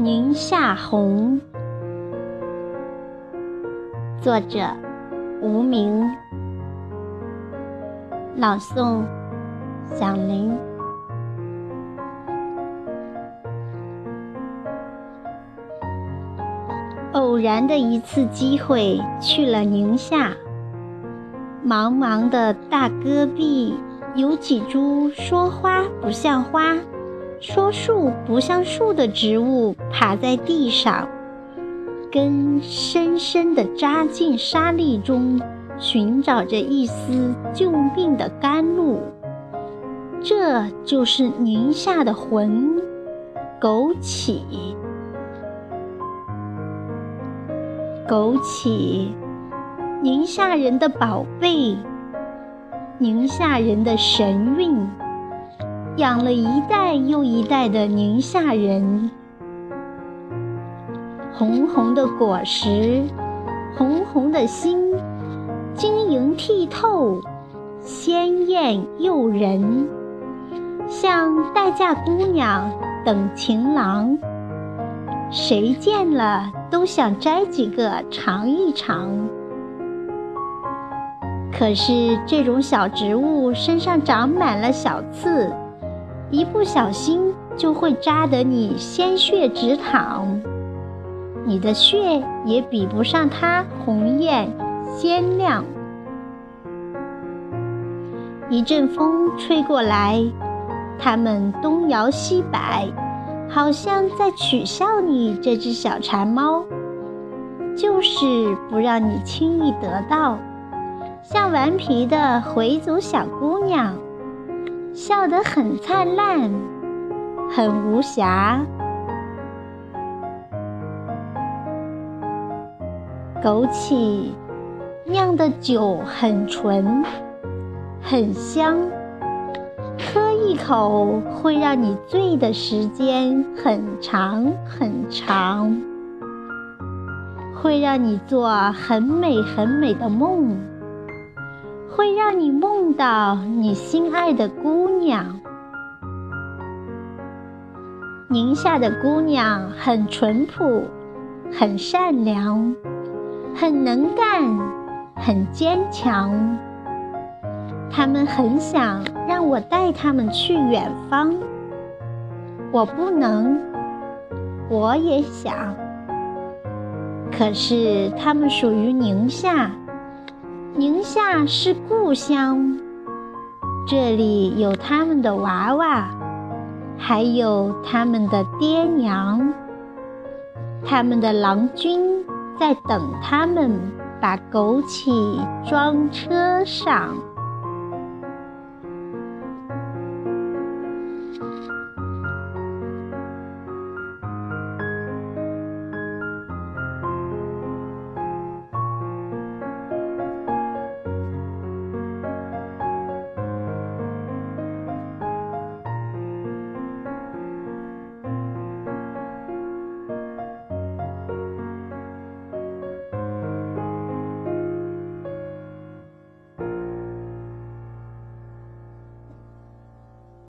宁夏红，作者无名，朗诵响铃。偶然的一次机会，去了宁夏。茫茫的大戈壁，有几株说花不像花。说树不像树的植物爬在地上，根深深地扎进沙砾中，寻找着一丝救命的甘露。这就是宁夏的魂——枸杞。枸杞，宁夏人的宝贝，宁夏人的神韵。养了一代又一代的宁夏人，红红的果实，红红的心，晶莹剔透，鲜艳诱人，像待嫁姑娘等情郎，谁见了都想摘几个尝一尝。可是这种小植物身上长满了小刺。一不小心就会扎得你鲜血直淌，你的血也比不上它红艳鲜亮。一阵风吹过来，它们东摇西摆，好像在取笑你这只小馋猫，就是不让你轻易得到，像顽皮的回族小姑娘。笑得很灿烂，很无瑕。枸杞酿的酒很纯，很香，喝一口会让你醉的时间很长很长，会让你做很美很美的梦。会让你梦到你心爱的姑娘。宁夏的姑娘很淳朴，很善良，很能干，很坚强。他们很想让我带他们去远方，我不能，我也想。可是他们属于宁夏。宁夏是故乡，这里有他们的娃娃，还有他们的爹娘，他们的郎君在等他们把枸杞装车上。